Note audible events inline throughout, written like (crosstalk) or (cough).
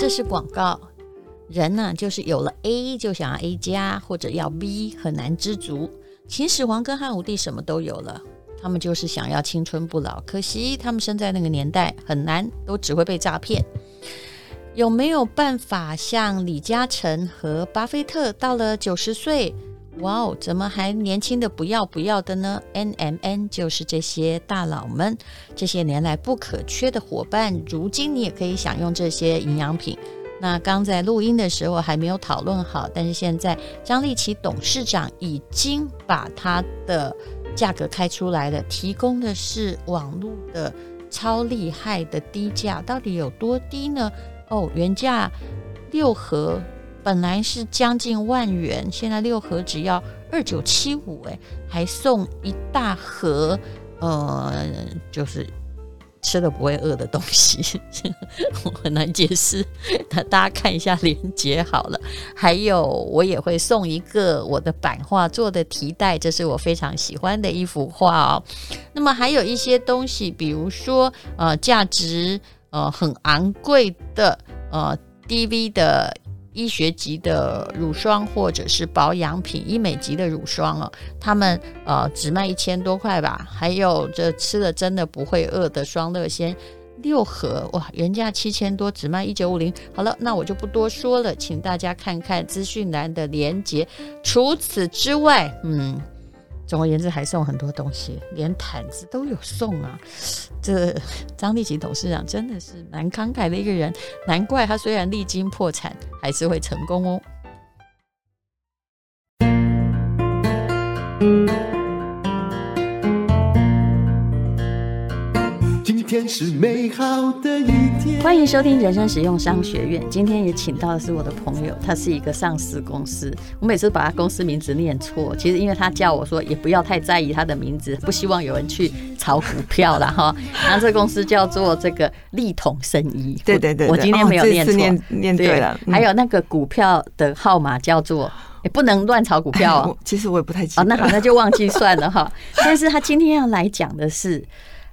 这是广告。人呢，就是有了 A 就想要 A 加，或者要 B，很难知足。秦始皇跟汉武帝什么都有了，他们就是想要青春不老。可惜他们生在那个年代很难，都只会被诈骗。有没有办法像李嘉诚和巴菲特到了九十岁，哇哦，怎么还年轻的不要不要的呢？NMN 就是这些大佬们这些年来不可缺的伙伴，如今你也可以享用这些营养品。那刚在录音的时候还没有讨论好，但是现在张立奇董事长已经把它的价格开出来了，提供的是网络的超厉害的低价，到底有多低呢？哦，原价六盒本来是将近万元，现在六盒只要二九七五，哎，还送一大盒，呃，就是。吃了不会饿的东西，(laughs) 我很难解释。那大家看一下链接好了。还有，我也会送一个我的版画做的提袋，这是我非常喜欢的一幅画哦。那么还有一些东西，比如说呃，价值呃很昂贵的呃 DV 的。医学级的乳霜或者是保养品，医美级的乳霜哦，他们呃只卖一千多块吧。还有这吃了真的不会饿的双乐仙六盒哇，原价七千多，只卖一九五零。好了，那我就不多说了，请大家看看资讯栏的连接。除此之外，嗯。总而言之，还送很多东西，连毯子都有送啊！这张立奇董事长真的是蛮慷慨的一个人，难怪他虽然历经破产，还是会成功哦。天是美好的一天。欢迎收听人生实用商学院。今天也请到的是我的朋友，他是一个上市公司。我每次把他公司名字念错，其实因为他叫我说也不要太在意他的名字，不希望有人去炒股票了哈。然后这公司叫做这个立统生医。对对对，我今天没有念错，念念对 (laughs) 了。还有那个股票的号码叫做，也不能乱炒股票哦。(laughs) 其实我也不太记得。哦，那好，那就忘记算了哈。但是他今天要来讲的是。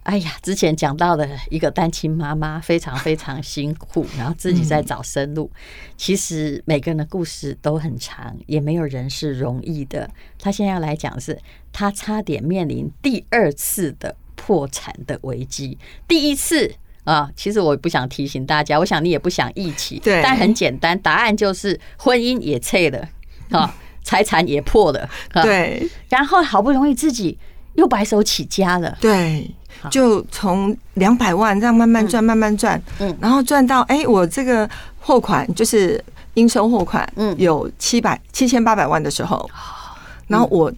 哎呀，之前讲到的一个单亲妈妈非常非常辛苦，然后自己在找生路。其实每个人的故事都很长，也没有人是容易的。他现在要来讲的是，他差点面临第二次的破产的危机。第一次啊，其实我不想提醒大家，我想你也不想一起。对，但很简单，答案就是婚姻也碎了啊，(laughs) 财产也破了。对，然后好不容易自己又白手起家了。对。就从两百万这样慢慢赚，慢慢赚，嗯，然后赚到哎，我这个货款就是应收货款，嗯，有七百七千八百万的时候，然后我。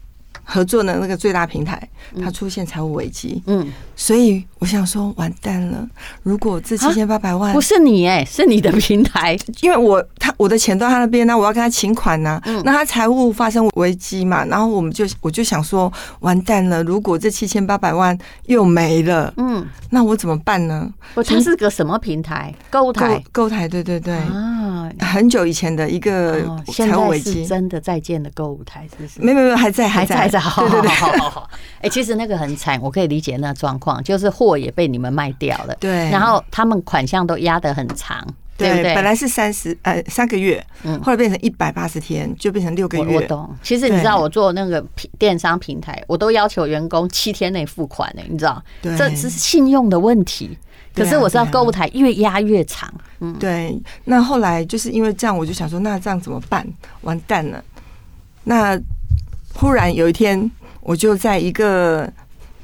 合作的那个最大平台，它出现财务危机，嗯，所以我想说，完蛋了。如果这七千八百万不是你哎，是你的平台，(laughs) 因为我他我的钱都在他那边，那我要跟他请款呢，那他财务发生危机嘛，然后我们就我就想说，完蛋了。如果这七千八百万又没了，嗯，那我怎么办呢？我这是个什么平台？购物台，购物台，对对对啊，很久以前的一个财务危机，真的再见的购物台，是不是？没没没，还在还在还在。(laughs) 好，好，好，好，好，哎，其实那个很惨，我可以理解那状况，就是货也被你们卖掉了，对，然后他们款项都压得很长，对不对？本来是三十呃三个月，嗯，后来变成一百八十天，就变成六个月。我懂。其实你知道，我做那个电商平台，我都要求员工七天内付款呢，你知道？对，这是信用的问题。可是我知道购物台越压越长，嗯，对。那后来就是因为这样，我就想说，那这样怎么办？完蛋了，那。忽然有一天，我就在一个，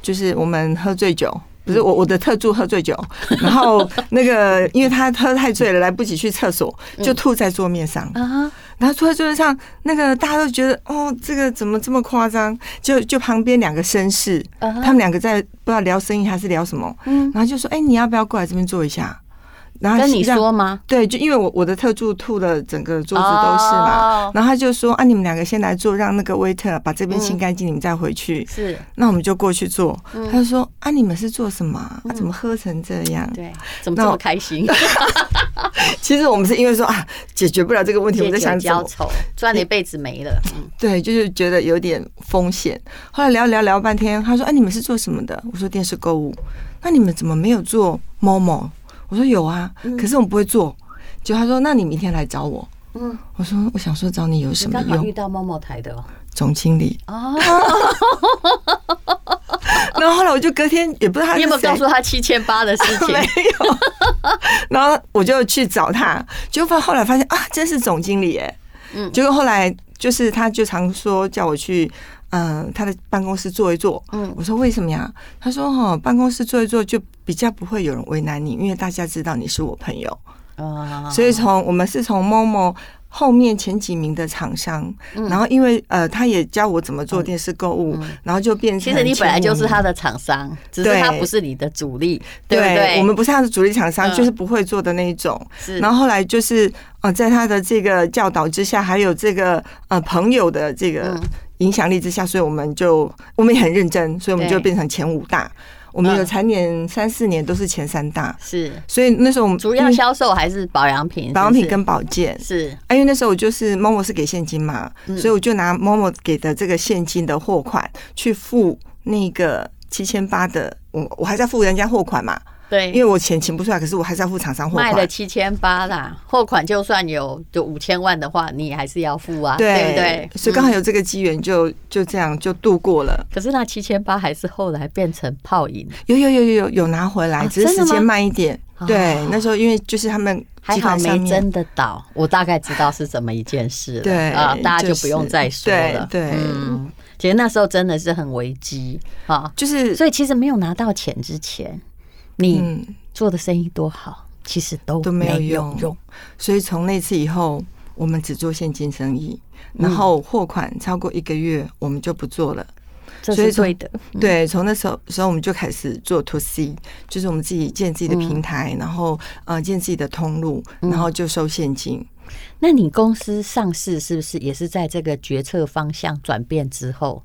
就是我们喝醉酒，不是我我的特助喝醉酒，(laughs) 然后那个因为他喝太醉了，来不及去厕所，就吐在桌面上。然后吐在桌面上，那个大家都觉得哦，这个怎么这么夸张？就就旁边两个绅士，他们两个在不知道聊生意还是聊什么，然后就说：“哎，你要不要过来这边坐一下？”然后跟你说吗？对，就因为我我的特助吐了整个桌子都是嘛，然后他就说啊，你们两个先来做，让那个 waiter 把这边清干净，你们再回去。是，那我们就过去坐。他就说啊，你们是做什么？啊，怎么喝成这样？对，怎么这么开心？(laughs) (laughs) 其实我们是因为说啊，解决不了这个问题，我们在想交愁，赚了一辈子没了。嗯，(laughs) 对，就是觉得有点风险。后来聊聊聊半天，他说啊，你们是做什么的？我说电视购物。那你们怎么没有做 Momo？我说有啊，可是我们不会做。就他说，那你明天来找我。嗯，我说我想说找你有什么用？遇到某某台的总经理哦。然后后来我就隔天也不知道他，你有没有告诉他七千八的事情？(laughs) 没有。然后我就去找他，结果后来发现啊，真是总经理哎。嗯。结果后来就是他就常说叫我去嗯他的办公室坐一坐。嗯。我说为什么呀？他说哈办公室坐一坐就比较不会有人为难你，因为大家知道你是我朋友。啊，所以从我们是从 Momo 后面前几名的厂商，然后因为呃，他也教我怎么做电视购物，然后就变成其实你本来就是他的厂商，只是他不是你的主力，对不对？我们不是他的主力厂商，就是不会做的那一种。然后后来就是呃，在他的这个教导之下，还有这个呃朋友的这个影响力之下，所以我们就我们也很认真，所以我们就变成前五大。我们有蝉联三四年都是前三大，是，所以那时候我们主要销售还是保养品，保养品跟保健。是。因为那时候我就是 Momo 是给现金嘛，所以我就拿 Momo 给的这个现金的货款去付那个七千八的，我我还在付人家货款嘛。对，因为我钱请不出来，可是我还是要付厂商货款。卖了七千八啦，货款就算有就五千万的话，你还是要付啊，对，对不对？所以刚好有这个机缘，就就这样就度过了。可是那七千八还是后来变成泡影，有有有有有有拿回来，只是时间慢一点。对，那时候因为就是他们还好没真的倒，我大概知道是怎么一件事了。对啊，大家就不用再说了。对，嗯，其实那时候真的是很危机啊，就是所以其实没有拿到钱之前。你做的生意多好，其实都都没有用。所以从那次以后，我们只做现金生意，然后货款超过一个月，我们就不做了。所以对的。对，从那时候时候我们就开始做 to C，就是我们自己建自己的平台，然后呃建自己的通路，然后就收现金。那你公司上市是不是也是在这个决策方向转变之后，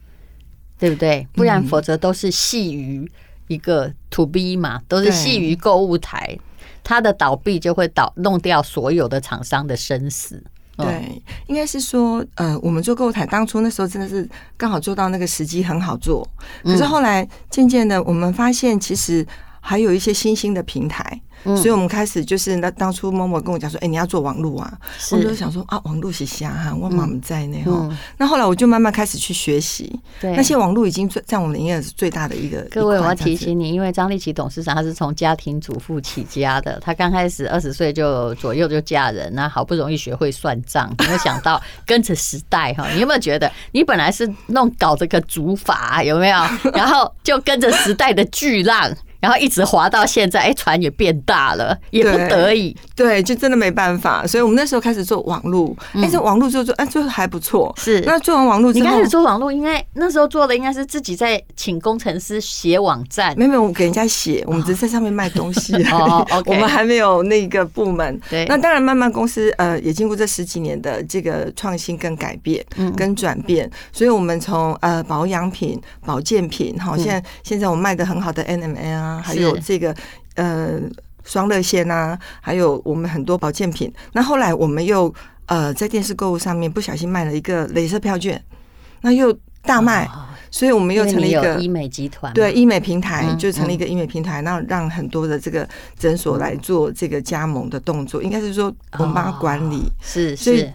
对不对？不然否则都是细于。一个 to B 嘛，都是系于购物台，它的倒闭就会倒弄掉所有的厂商的生死。对，应该是说，呃，我们做购物台，当初那时候真的是刚好做到那个时机很好做，可是后来渐渐的，我们发现其实还有一些新兴的平台。所以，我们开始就是那当初 Momo 跟我讲说：“哎，你要做网络啊！”我就想说：“啊，网络是瞎哈，我妈妈在那哈。”那后来我就慢慢开始去学习。对，那些网络已经在我们的营业是最大的一个。各位，我要提醒你，因为张立奇董事长他是从家庭主妇起家的，他刚开始二十岁就左右就嫁人，那好不容易学会算账，没有想到 (laughs) 跟着时代哈。你有没有觉得，你本来是弄搞这个主法有没有？然后就跟着时代的巨浪。然后一直滑到现在，哎，船也变大了，也不得已，对，就真的没办法。所以我们那时候开始做网络，哎，这网络做做，哎，做的还不错。是，那做完网络你开始做网络，应该那时候做的应该是自己在请工程师写网站，没有没有，我给人家写，我们只是在上面卖东西。(laughs) 哦，(laughs) 我们还没有那个部门。对，那当然，慢慢公司呃也经过这十几年的这个创新跟改变，嗯跟转变，所以我们从呃保养品、保健品，好，现在现在我们卖的很好的 NMN 啊。还有这个呃双乐线啊，还有我们很多保健品。那后来我们又呃在电视购物上面不小心卖了一个镭射票券，那又大卖，所以我们又成立一个医美集团，对医美平台，就成立一个医美平台，那让很多的这个诊所来做这个加盟的动作，应该是说我们帮他管理，是是。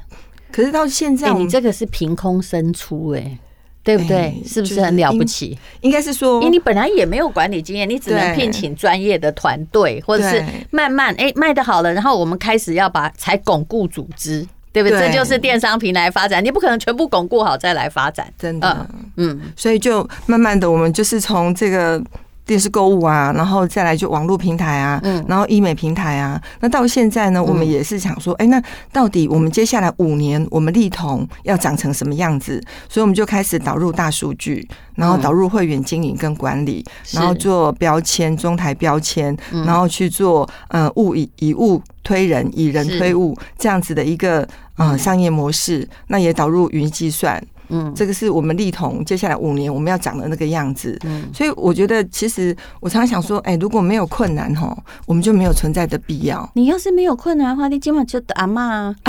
可是到现在，你这个是凭空生出哎。对不对？是不是很了不起？应该是说，因为你本来也没有管理经验，你只能聘请专业的团队，或者是慢慢哎卖的好了，然后我们开始要把才巩固组织，对不对？这就是电商平台发展，你不可能全部巩固好再来发展，真的。嗯，所以就慢慢的，我们就是从这个。电视购物啊，然后再来就网络平台啊，嗯，然后医美平台啊，那到现在呢，我们也是想说，哎，那到底我们接下来五年，我们立彤要长成什么样子？所以我们就开始导入大数据，然后导入会员经营跟管理，然后做标签中台标签，然后去做呃物以以物推人，以人推物这样子的一个呃商业模式，那也导入云计算。嗯，这个是我们立同接下来五年我们要长的那个样子。嗯，所以我觉得其实我常常想说，哎，如果没有困难哈，我们就没有存在的必要。你要是没有困难的话，你今晚就阿妈啊，(laughs)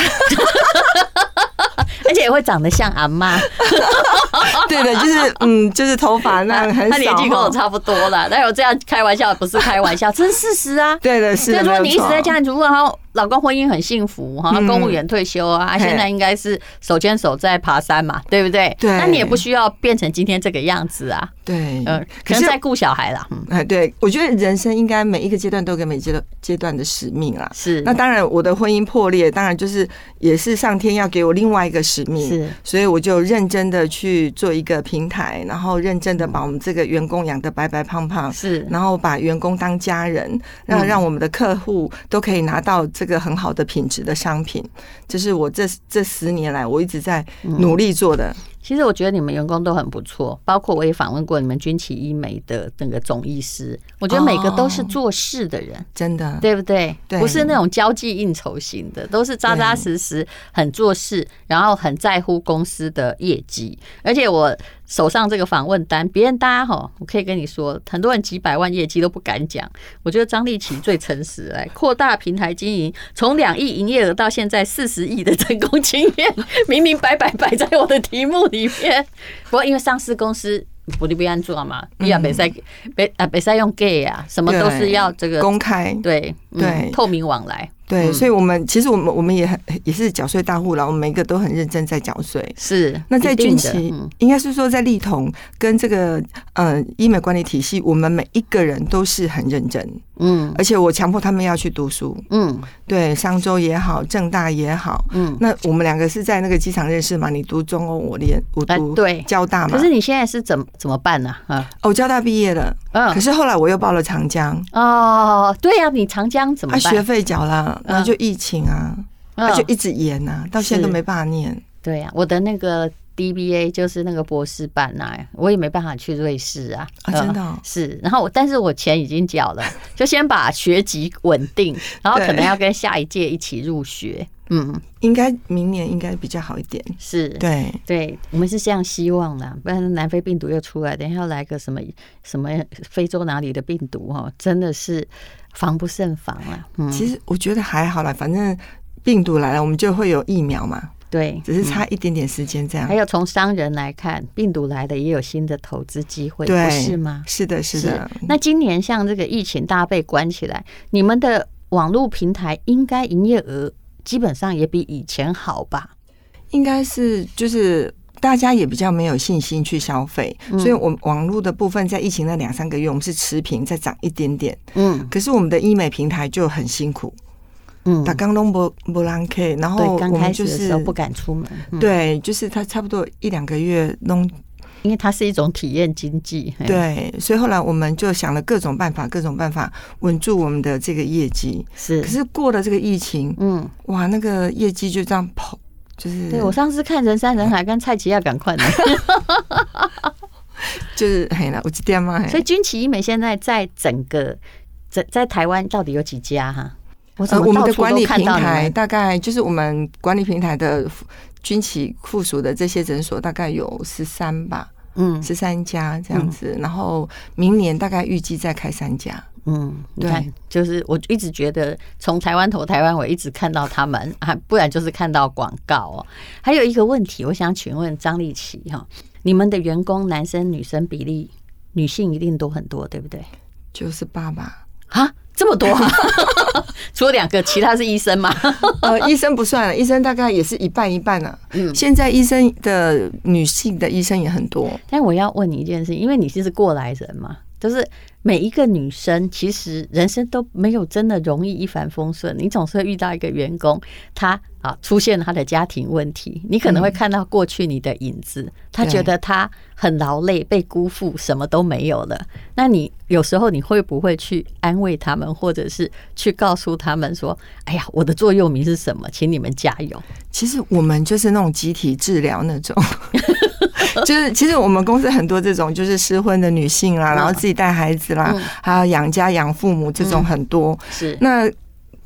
而且也会长得像阿妈。(laughs) 对的，就是嗯，就是头发那很少。他年纪跟我差不多了，但我这样开玩笑不是开玩笑，这是事实啊。对的，是的。所以说你一直在家里主妇，然后。老公婚姻很幸福哈，公务员退休啊，现在应该是手牵手在爬山嘛，对不对？对，那你也不需要变成今天这个样子啊。对，嗯，可能在顾小孩啦。哎，对，我觉得人生应该每一个阶段都有每阶段阶段的使命啦。是，那当然我的婚姻破裂，当然就是也是上天要给我另外一个使命。是，所以我就认真的去做一个平台，然后认真的把我们这个员工养得白白胖胖。是，然后把员工当家人，让让我们的客户都可以拿到这个很好的品质的商品。这是我这这十年来我一直在努力做的。其实我觉得你们员工都很不错，包括我也访问过你们军旗医美的那个总医师，我觉得每个都是做事的人，真的，对不对？不是那种交际应酬型的，都是扎扎实实很做事，然后很在乎公司的业绩，而且我。手上这个访问单，别人大家哈，我可以跟你说，很多人几百万业绩都不敢讲。我觉得张立奇最诚实，来扩大平台经营，从两亿营业额到现在四十亿的成功经验，明明白白摆在我的题目里面。(laughs) 不过因为上市公司不利不安做嘛，你也北赛北啊北赛用 gay 啊，什么都是要这个公开，对对，透明往来。对，所以，我们其实我们我们也很也是缴税大户了，我们每一个都很认真在缴税。是，那在军旗，应该是说在立统跟这个呃医美管理体系，我们每一个人都是很认真。嗯，而且我强迫他们要去读书。嗯，对，商周也好，正大也好。嗯，那我们两个是在那个机场认识嘛？你读中欧，我连我读对交大嘛。可是你现在是怎么怎么办呢？啊，哦，交大毕业了。嗯，可是后来我又报了长江。哦，对呀，你长江怎么办？学费缴了，然后就疫情啊，那就一直延呐，到现在都没办法念。对呀，我的那个。DBA 就是那个博士班呐、啊，我也没办法去瑞士啊，啊真的、哦、是。然后我，但是我钱已经缴了，就先把学籍稳定，然后可能要跟下一届一起入学。嗯，应该明年应该比较好一点。是，对，对，我们是这样希望的，不然南非病毒又出来，等一下要来个什么什么非洲哪里的病毒哦，真的是防不胜防啊。嗯，其实我觉得还好啦，反正病毒来了，我们就会有疫苗嘛。对，只是差一点点时间这样。还有从商人来看，病毒来的也有新的投资机会，不是吗？是的，是的。那今年像这个疫情，大家被关起来，你们的网络平台应该营业额基本上也比以前好吧？应该是，就是大家也比较没有信心去消费，所以我们网络的部分在疫情那两三个月，我们是持平，再涨一点点。嗯，可是我们的医美平台就很辛苦。嗯，他刚弄不不让 K，然后我们就是不敢出门。对，就是他差不多一两个月弄，因为它是一种体验经济。对，所以后来我们就想了各种办法，各种办法稳住我们的这个业绩。是，可是过了这个疫情，嗯，哇，那个业绩就这样跑，就是。对，我上次看人山人海，跟蔡奇亚赶快的，(laughs) 就是嘿啦，我记得吗？所以军旗医美现在在整个在在台湾到底有几家哈？呃，我们的管理平台大概就是我们管理平台的军旗附属的这些诊所，大概有十三吧，嗯，十三家这样子。然后明年大概预计再开三家。嗯，对，就是我一直觉得从台湾投台湾，我一直看到他们啊，不然就是看到广告哦。还有一个问题，我想请问张立奇哈，你们的员工男生女生比例，女性一定多很多，对不对？就是爸爸？啊？这么多啊？除了两个，其他是医生吗？(laughs) 呃，医生不算了，医生大概也是一半一半呢。嗯，现在医生的女性的医生也很多。但我要问你一件事，因为你是过来人嘛，就是每一个女生其实人生都没有真的容易一帆风顺，你总是会遇到一个员工，他啊出现他的家庭问题，你可能会看到过去你的影子，他觉得他很劳累，被辜负，什么都没有了。那你有时候你会不会去安慰他们，或者是去告诉他们说：“哎呀，我的座右铭是什么？请你们加油。”其实我们就是那种集体治疗那种，(laughs) 就是其实我们公司很多这种就是失婚的女性啦，然后自己带孩子啦，还有养家养父母这种很多。是那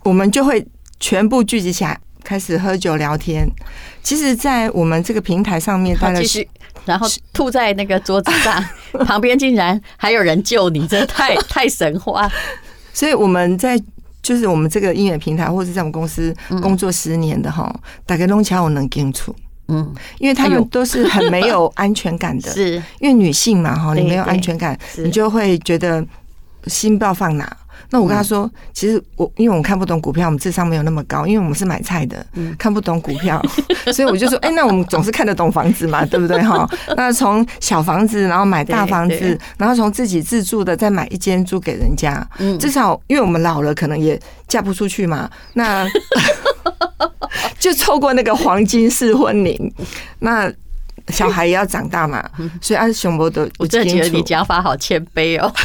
我们就会全部聚集起来，开始喝酒聊天。其实，在我们这个平台上面，大概是。然后吐在那个桌子上，(laughs) 旁边竟然还有人救你，这太 (laughs) 太神话。所以我们在就是我们这个音乐平台，或者在我们公司工作十年的哈，大概弄起来我能清楚，嗯，因为他们都是很没有安全感的，是因为女性嘛哈，你没有安全感，你就会觉得心不知道放哪。那我跟他说，嗯、其实我因为我们看不懂股票，我们智商没有那么高，因为我们是买菜的，嗯、看不懂股票，(laughs) 所以我就说，哎、欸，那我们总是看得懂房子嘛，对不对？哈？那从小房子，然后买大房子，然后从自己自住的再买一间租给人家，嗯，至少因为我们老了，可能也嫁不出去嘛，那 (laughs) (laughs) 就错过那个黄金适婚礼，那。小孩也要长大嘛，所以按熊博的，我真的觉得你讲法好谦卑哦。(laughs)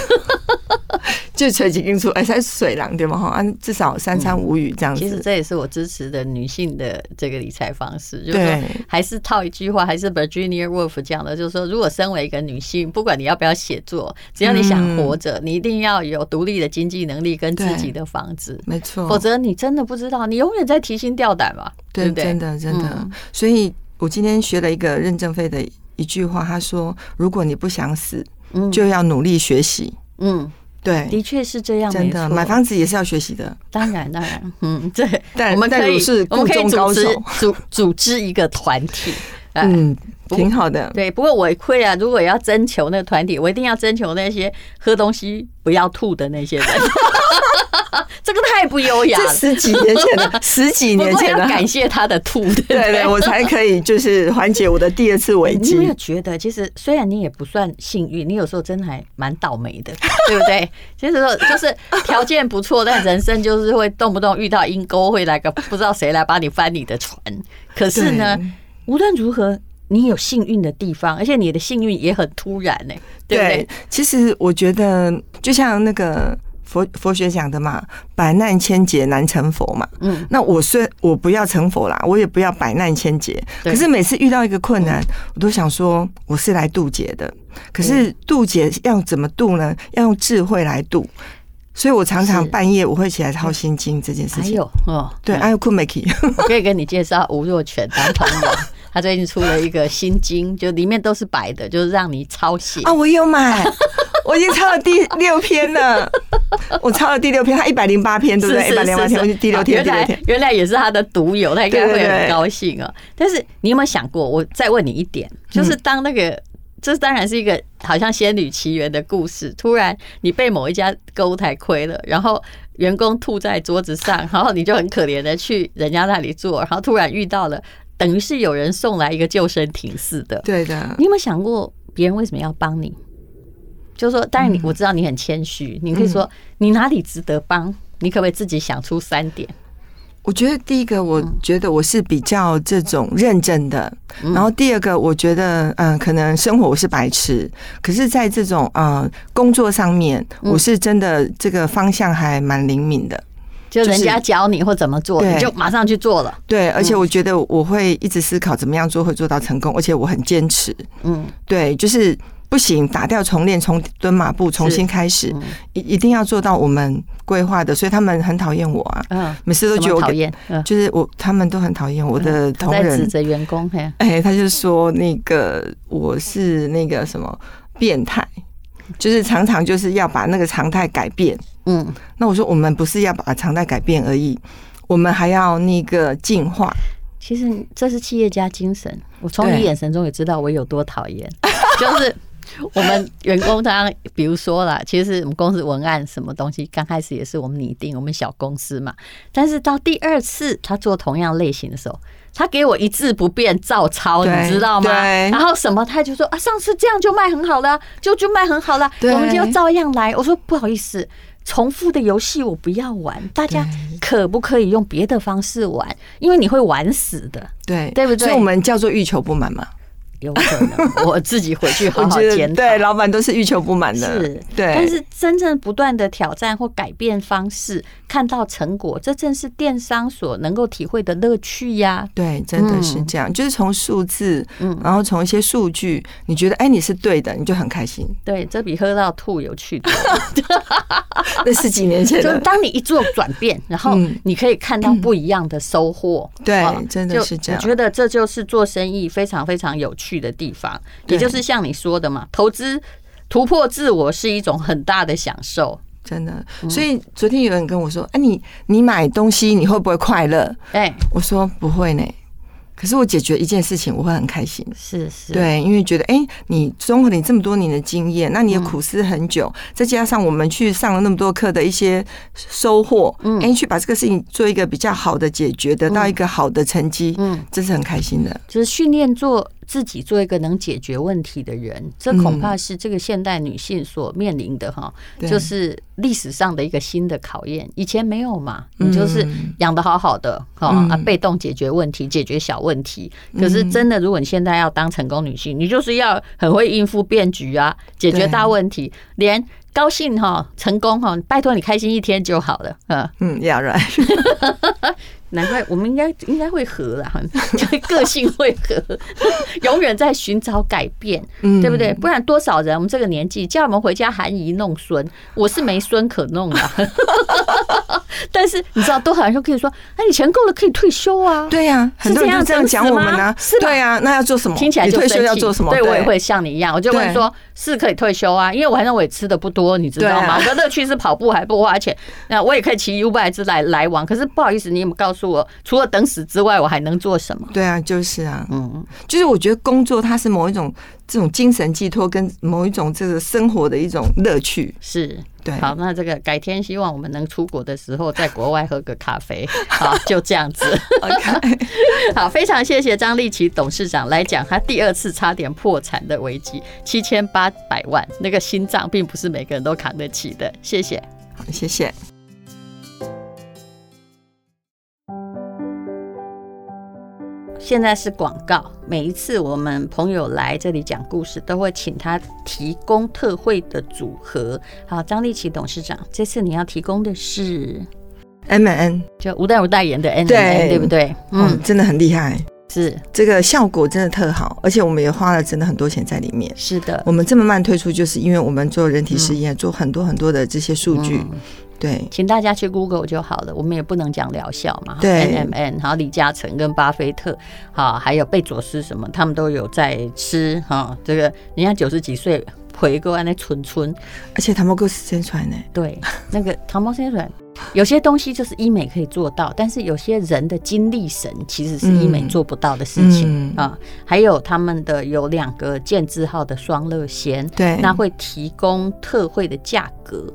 就垂几根出，哎，才水狼对吗？哈，按至少三餐无语这样子。其实这也是我支持的女性的这个理财方式，就是说，还是套一句话，还是 Virginia Woolf 讲的，就是说，如果身为一个女性，不管你要不要写作，只要你想活着，你一定要有独立的经济能力跟自己的房子，没错，否则你真的不知道，你永远在提心吊胆嘛，对不对？真的，真的，所以。我今天学了一个任正非的一句话，他说：“如果你不想死，就要努力学习。”嗯，对，的确是这样。真的，买房子也是要学习的。当然，当然，(laughs) 嗯，对。但我们可以是我们可以组织组组织一个团体，(laughs) 嗯，挺好的。对，不过我会啊，如果要征求那个团体，我一定要征求那些喝东西不要吐的那些人。(laughs) 这个太不优雅了，十几年前的，(laughs) 十几年前的，感谢他的吐，对对对，我才可以就是缓解我的第二次危机。你有觉得，其实虽然你也不算幸运，你有时候真的还蛮倒霉的，(laughs) 对不对？其实说就是条件不错，但人生就是会动不动遇到阴沟，会来个不知道谁来帮你翻你的船。可是呢，无论如何，你有幸运的地方，而且你的幸运也很突然呢，对不对？其实我觉得，就像那个。佛佛学讲的嘛，百难千劫难成佛嘛。嗯，那我虽我不要成佛啦，我也不要百难千劫。可是每次遇到一个困难，我都想说我是来渡劫的。可是渡劫要怎么渡呢？要用智慧来渡。所以我常常半夜我会起来抄心经这件事情。还有哦，对，还有困没起。(laughs) 我可以跟你介绍吴若权当朋友，他最近出了一个心经，就里面都是白的，就是让你抄写啊。我有买。(laughs) 我已经抄了第六篇了，我抄了第六篇，他一百零八篇，对不对？一百零八篇，我第六天，第六天，原来也是他的独有，他应该会很高兴啊。但是你有没有想过？我再问你一点，就是当那个，这当然是一个好像仙女奇缘的故事。突然你被某一家购物台亏了，然后员工吐在桌子上，然后你就很可怜的去人家那里做，然后突然遇到了，等于是有人送来一个救生艇似的。对的。你有没有想过别人为什么要帮你？就是说，当然你我知道你很谦虚，你可以说你哪里值得帮，你可不可以自己想出三点？我觉得第一个，我觉得我是比较这种认真的，然后第二个，我觉得嗯，可能生活我是白痴，可是在这种呃工作上面，我是真的这个方向还蛮灵敏的，就人家教你或怎么做，你就马上去做了。对，而且我觉得我会一直思考怎么样做会做到成功，而且我很坚持。嗯，对，就是。不行，打掉重练，从蹲马步重新开始，一一定要做到我们规划的，所以他们很讨厌我啊，嗯，每次都觉得我讨厌，就是我他们都很讨厌我的同仁，指责员工，哎，他就说那个我是那个什么变态，就是常常就是要把那个常态改变，嗯，那我说我们不是要把常态改变而已，我们还要那个进化。其实这是企业家精神，我从你眼神中也知道我有多讨厌，(laughs) 就是。我们员工他，比如说啦，其实我们公司文案什么东西，刚开始也是我们拟定，我们小公司嘛。但是到第二次他做同样类型的时候，他给我一字不变照抄，你知道吗？然后什么他就说啊，上次这样就卖很好了，就就卖很好了，我们就照样来。我说不好意思，重复的游戏我不要玩，大家可不可以用别的方式玩？因为你会玩死的，对对不对？所以我们叫做欲求不满嘛。有可能 (laughs) 我自己回去好好检讨。对，老板都是欲求不满的，是，对。但是真正不断的挑战或改变方式，看到成果，这正是电商所能够体会的乐趣呀。对，真的是这样。就是从数字，嗯，然后从一些数据，你觉得哎，你是对的，你就很开心。对，这比喝到吐有趣多。(laughs) 那是几年前。就当你一做转变，然后你可以看到不一样的收获。对，真的是这样。我觉得这就是做生意非常非常有趣。去的地方，也就是像你说的嘛，投资突破自我是一种很大的享受，真的。所以昨天有人跟我说：“哎，你你买东西你会不会快乐？”哎，我说不会呢。可可是我解决一件事情，我会很开心。是是，对，因为觉得哎、欸，你综合你这么多年的经验，那你也苦思很久，嗯、再加上我们去上了那么多课的一些收获，嗯，哎、欸，去把这个事情做一个比较好的解决，得到一个好的成绩，嗯，这是很开心的。就是训练做。自己做一个能解决问题的人，这恐怕是这个现代女性所面临的哈，就是历史上的一个新的考验。以前没有嘛，你就是养的好好的哈啊，被动解决问题，解决小问题。可是真的，如果你现在要当成功女性，你就是要很会应付变局啊，解决大问题，连高兴哈成功哈，拜托你开心一天就好了。嗯嗯，Yeah right。(laughs) 难怪我们应该应该会合啦，(laughs) 就个性会合，(laughs) 永远在寻找改变，对不对？不然多少人我们这个年纪叫我们回家含饴弄孙，我是没孙可弄了。(laughs) 但是你知道，多少人说可以说，那你钱够了可以退休啊？对呀，很多人这样讲我们呢，是吧？对呀，那要做什么？听起来就退休要做什么？对我也会像你一样，我就会说，是可以退休啊，因为我反正我也吃的不多，你知道吗？我的乐趣是跑步还不花钱，那我也可以骑 UBike 来来往。可是不好意思，你有没有告诉我，除了等死之外，我还能做什么？对啊，就是啊，嗯，就是我觉得工作它是某一种这种精神寄托，跟某一种这个生活的一种乐趣，是。对，好，那这个改天希望我们能出国的时候，在国外喝个咖啡，(laughs) 好，就这样子。OK，(laughs) 好，非常谢谢张立琪董事长来讲他第二次差点破产的危机，七千八百万，那个心脏并不是每个人都扛得起的。谢谢，好，谢谢。现在是广告。每一次我们朋友来这里讲故事，都会请他提供特惠的组合。好，张立奇董事长，这次你要提供的是 M N，就吴淡如代言的 M N，对不对？嗯，真的很厉害，是这个效果真的特好，而且我们也花了真的很多钱在里面。是的，我们这么慢推出，就是因为我们做人体实验，做很多很多的这些数据。嗯对，请大家去 Google 就好了。我们也不能讲疗效嘛。对，NMN，然后，李嘉诚跟巴菲特，好，还有贝佐斯什么，他们都有在吃哈。这个人家九十几岁回过来那纯纯，而且他们够时间出来呢。对，那个糖毛先传，有些东西就是医美可以做到，但是有些人的精力神其实是医美做不到的事情啊。还有他们的有两个健字号的双乐纤，对，那会提供特惠的价格。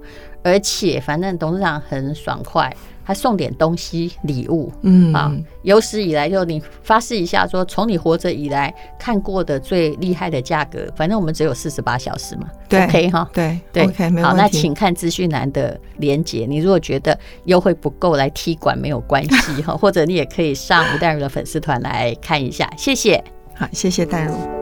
而且，反正董事长很爽快，还送点东西礼物，嗯啊，有史以来就你发誓一下，说从你活着以来看过的最厉害的价格，反正我们只有四十八小时嘛，对，OK 哈，对对，OK，没。好，那请看资讯栏的连接，你如果觉得优惠不够来踢馆没有关系哈，或者你也可以上吴淡如的粉丝团来看一下，谢谢，好，谢谢淡如。